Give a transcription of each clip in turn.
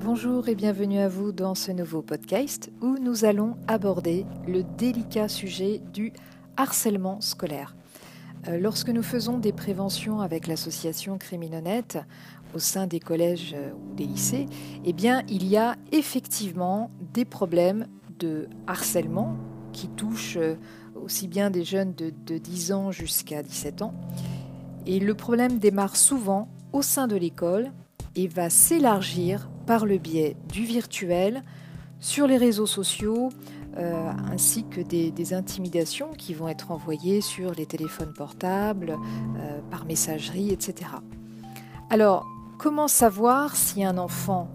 Bonjour et bienvenue à vous dans ce nouveau podcast où nous allons aborder le délicat sujet du harcèlement scolaire. Euh, lorsque nous faisons des préventions avec l'association Criminonette au sein des collèges euh, ou des lycées, eh bien, il y a effectivement des problèmes de harcèlement qui touchent euh, aussi bien des jeunes de, de 10 ans jusqu'à 17 ans. Et le problème démarre souvent au sein de l'école et va s'élargir par le biais du virtuel, sur les réseaux sociaux, euh, ainsi que des, intimidations qui vont être envoyées sur les téléphones portables, euh, par messagerie, etc. Alors, comment savoir si un enfant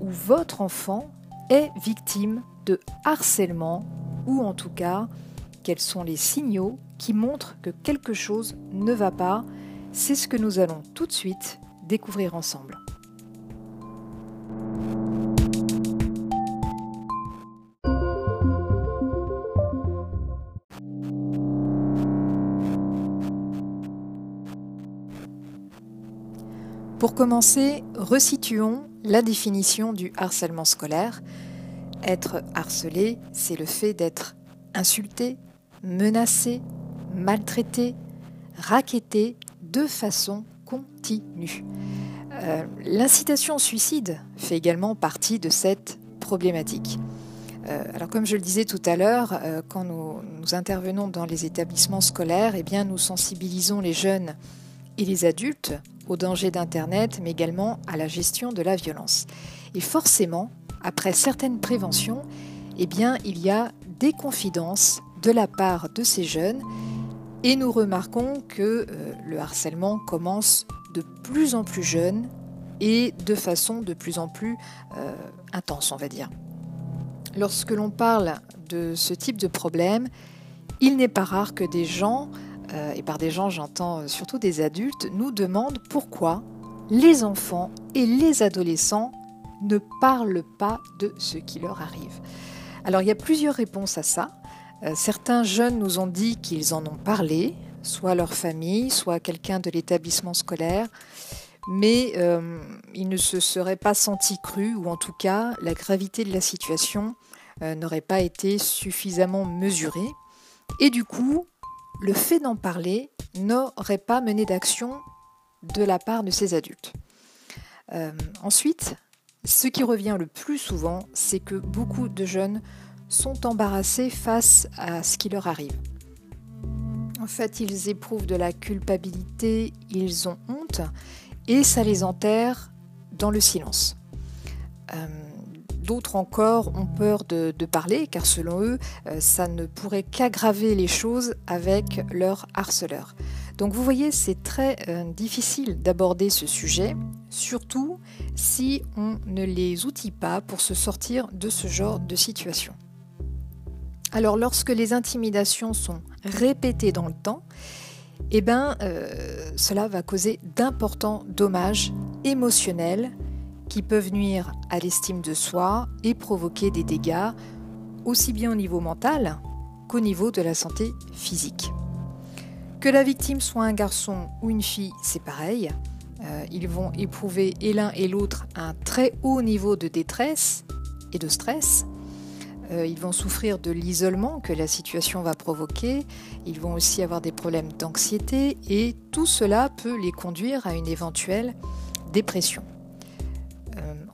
ou votre enfant est victime de harcèlement ou en tout cas quels sont les signaux qui montrent que quelque chose ne va pas C'est ce que nous allons tout de suite découvrir ensemble. Pour commencer, resituons la définition du harcèlement scolaire. Être harcelé, c'est le fait d'être insulté, menacé, maltraité, raquetté de façon continue. Euh, l'incitation au suicide fait également partie de cette problématique. Euh, alors comme je le disais tout à l'heure, euh, quand nous, intervenons dans les établissements scolaires, eh bien, nous sensibilisons les jeunes et les adultes au danger d'Internet, mais également à la gestion de la violence. Et forcément, après certaines préventions, eh il y a des confidences de la part de ces jeunes et nous remarquons que euh, le harcèlement commence de plus en plus jeune et de façon de plus en plus euh, intense, on va dire. Lorsque l'on parle de ce type de problème, il n'est pas rare que des gens euh, et par des gens j'entends surtout des adultes, nous demandent pourquoi les enfants et les adolescents ne parlent pas de ce qui leur arrive. Alors il y a plusieurs réponses à ça. Euh, certains jeunes nous ont dit qu'ils en ont parlé, soit leur famille, soit quelqu'un de l'établissement scolaire, mais ils ne se seraient pas sentis crus, ou en tout cas la gravité de la situation n'aurait pas été suffisamment mesurée. Et du coup, le fait d'en parler n'aurait pas mené d'action de la part de ces adultes. Euh, ensuite, ce qui revient le plus souvent, c'est que beaucoup de jeunes sont embarrassés face à ce qui leur arrive. En fait, ils éprouvent de la culpabilité, ils ont honte, et ça les enterre dans le silence. Euh, D'autres encore ont peur de, parler car selon eux, euh, ça ne pourrait qu'aggraver les choses avec leur harceleur. Donc vous voyez, c'est très euh, difficile d'aborder ce sujet, surtout si on ne les outille pas pour se sortir de ce genre de situation. Alors lorsque les intimidations sont répétées dans le temps, eh ben, euh, cela va causer d'importants dommages émotionnels qui peuvent nuire à l'estime de soi et provoquer des dégâts aussi bien au niveau mental qu'au niveau de la santé physique. Que la victime soit un garçon ou une fille, c'est pareil. Euh, ils vont éprouver et l'un et l'autre un très haut niveau de détresse et de stress. Euh, ils vont souffrir de l'isolement que la situation va provoquer. Ils vont aussi avoir des problèmes d'anxiété et tout cela peut les conduire à une éventuelle dépression.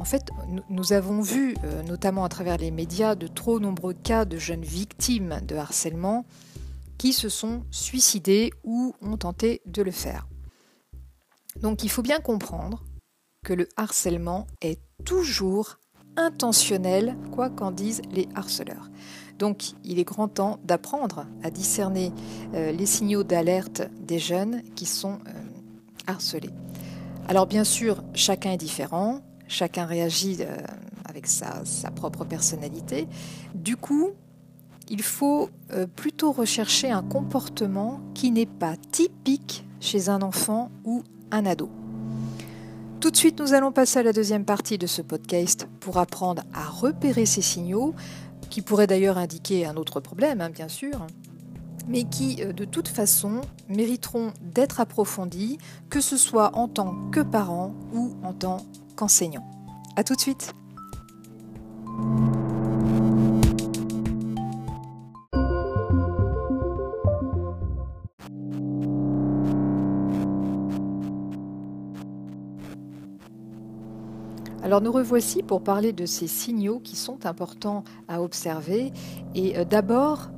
En fait, nous avons vu, euh, notamment à travers les médias, de trop nombreux cas de jeunes victimes de harcèlement qui se sont suicidés ou ont tenté de le faire. Donc il faut bien comprendre que le harcèlement est toujours intentionnel, quoi qu'en disent les harceleurs. Donc il est grand temps d'apprendre à discerner euh, les signaux d'alerte des jeunes qui sont euh, harcelés. Alors bien sûr, chacun est différent, chacun réagit euh, avec sa, propre personnalité. Du coup, il faut plutôt rechercher un comportement qui n'est pas typique chez un enfant ou un ado. Tout de suite, nous allons passer à la deuxième partie de ce podcast pour apprendre à repérer ces signaux, qui pourraient d'ailleurs indiquer un autre problème, hein, bien sûr. mais qui euh, de toute façon mériteront d'être approfondies, que ce soit en tant que parent ou en tant qu'enseignant. A tout de suite Alors nous revoici pour parler de ces signaux qui sont importants à observer. Et euh, d'abord,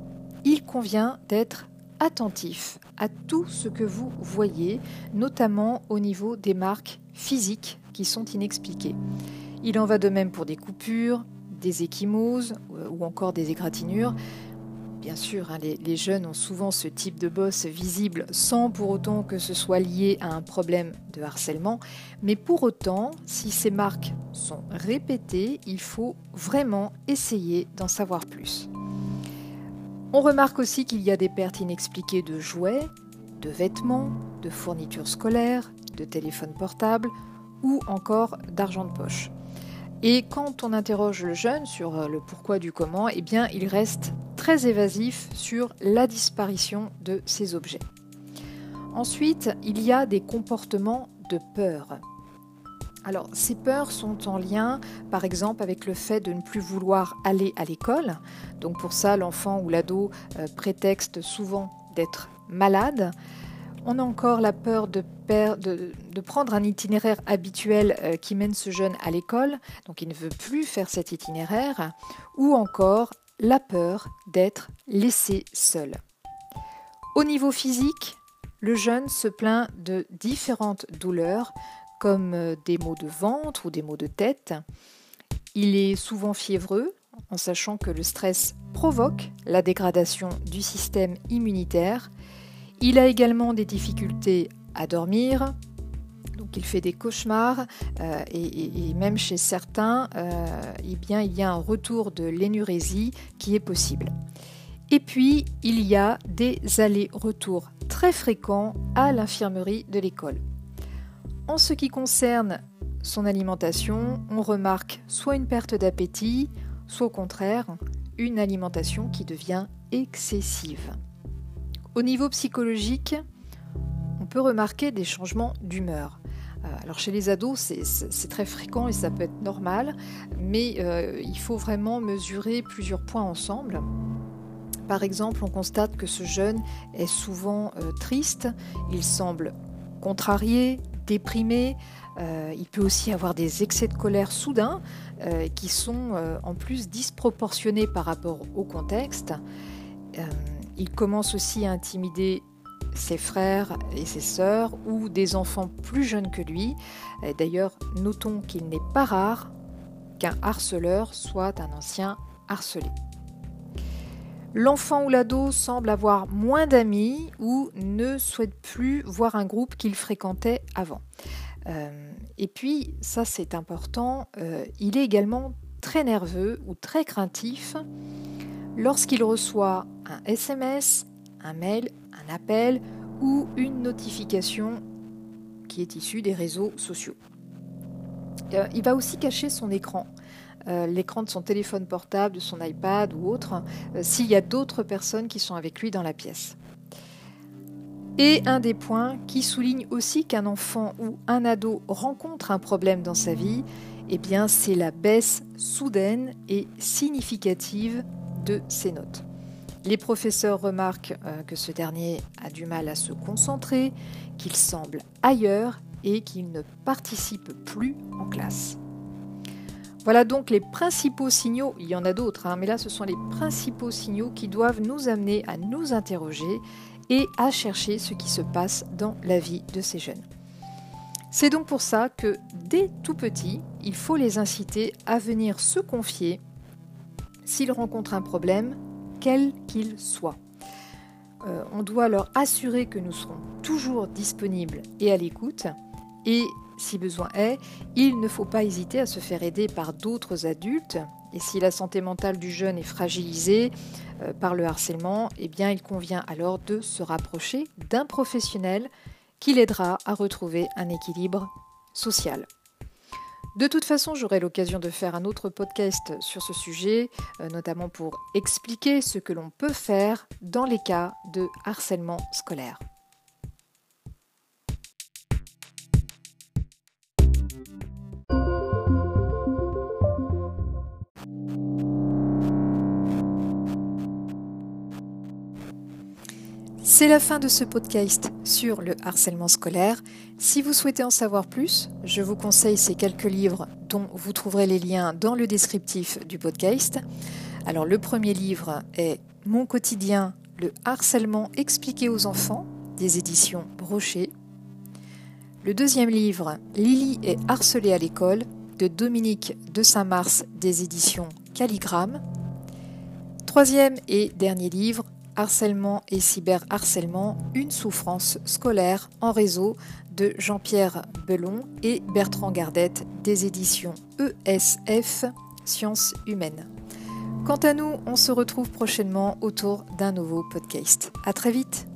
il convient d'être attentif à tout ce que vous voyez, notamment au niveau des marques physiques qui sont inexpliquées. Il en va de même pour des coupures, des échymoses euh, ou encore des égratignures. Bien sûr, hein, les, jeunes ont souvent ce type de bosse visible sans pour autant que ce soit lié à un problème de harcèlement. Mais pour autant, si ces marques sont répétées, il faut vraiment essayer d'en savoir plus. On remarque aussi qu'il y a des pertes inexpliquées de jouets, de vêtements, de fournitures scolaires, de téléphones portables ou encore d'argent de poche. Et quand on interroge le jeune sur euh, le pourquoi du comment, eh bien, il reste évasif sur la disparition de ces objets. Ensuite, il y a des comportements de peur. Alors, ces peurs sont en lien, par exemple, avec le fait de ne plus vouloir aller à l'école. Donc, pour ça, l'enfant ou l'ado euh, prétexte souvent d'être malade. On a encore la peur de, prendre un itinéraire habituel euh, qui mène ce jeune à l'école, donc il ne veut plus faire cet itinéraire, ou encore la peur d'être laissé seul. Au niveau physique, le jeune se plaint de différentes douleurs, comme euh, des maux de ventre ou des maux de tête. Il est souvent fiévreux, en sachant que le stress provoque la dégradation du système immunitaire il a également des difficultés à dormir, donc il fait des cauchemars euh, et, même chez certains, euh, eh il y a un retour de l'énurésie qui est possible. Et puis, il y a des allers-retours très fréquents à l'infirmerie de l'école. En ce qui concerne son alimentation, on remarque soit une perte d'appétit, soit au contraire une alimentation qui devient excessive. Au niveau psychologique, on peut remarquer des changements d'humeur. Euh, alors chez les ados, c'est très fréquent et ça peut être normal, mais euh, il faut vraiment mesurer plusieurs points ensemble. Par exemple, on constate que ce jeune est souvent euh, triste, il semble contrarié, déprimé, il peut aussi avoir des excès de colère soudains qui sont en plus disproportionnés par rapport au contexte. Il commence aussi à intimider ses frères et ses sœurs ou des enfants plus jeunes que lui. D'ailleurs, notons qu'il n'est pas rare qu'un harceleur soit un ancien harcelé. L'enfant ou l'ado semble avoir moins d'amis ou ne souhaite plus voir un groupe qu'il fréquentait avant. Euh, et puis, ça c'est important, euh, il est également très nerveux ou très craintif lorsqu'il reçoit un SMS, un mail, un appel ou une notification qui est issue des réseaux sociaux. Euh, il va aussi cacher son écran, euh, l'écran de son téléphone portable, de son iPad ou autre, euh, s'il y a d'autres personnes qui sont avec lui dans la pièce. Et un des points qui souligne aussi qu'un enfant ou un ado rencontre un problème dans sa vie, eh c'est la baisse soudaine et significative de ses notes. Les professeurs remarquent euh, que ce dernier a du mal à se concentrer, qu'il semble ailleurs et qu'il ne participe plus en classe. Voilà donc les principaux signaux, il y en a d'autres, hein, mais là ce sont les principaux signaux qui doivent nous amener à nous interroger et à chercher ce qui se passe dans la vie de ces jeunes. C'est donc pour ça que dès tout petit, il faut les inciter à venir se confier s'ils rencontrent un problème, quel qu'il soit. Euh, on doit leur assurer que nous serons toujours disponibles et à l'écoute. Et si besoin est, il ne faut pas hésiter à se faire aider par d'autres adultes. Et si la santé mentale du jeune est fragilisée euh, par le harcèlement, eh il convient alors de se rapprocher d'un professionnel qui l'aidera à retrouver un équilibre social. De toute façon, j'aurai l'occasion de faire un autre podcast sur ce sujet, euh, notamment pour expliquer ce que l'on peut faire dans les cas de harcèlement scolaire. C'est la fin de ce podcast sur le harcèlement scolaire. Si vous souhaitez en savoir plus, je vous conseille ces quelques livres dont vous trouverez les liens dans le descriptif du podcast. Alors le premier livre est Mon quotidien, le harcèlement expliqué aux enfants des éditions Brochet. Le deuxième livre, Lily est harcelée à l'école de Dominique de Saint-Mars des éditions Calligramme. Troisième et dernier livre, Harcèlement et cyberharcèlement, une souffrance scolaire en réseau de Jean-Pierre Belon et Bertrand Gardette des éditions ESF Sciences humaines. Quant à nous, on se retrouve prochainement autour d'un nouveau podcast. À très vite!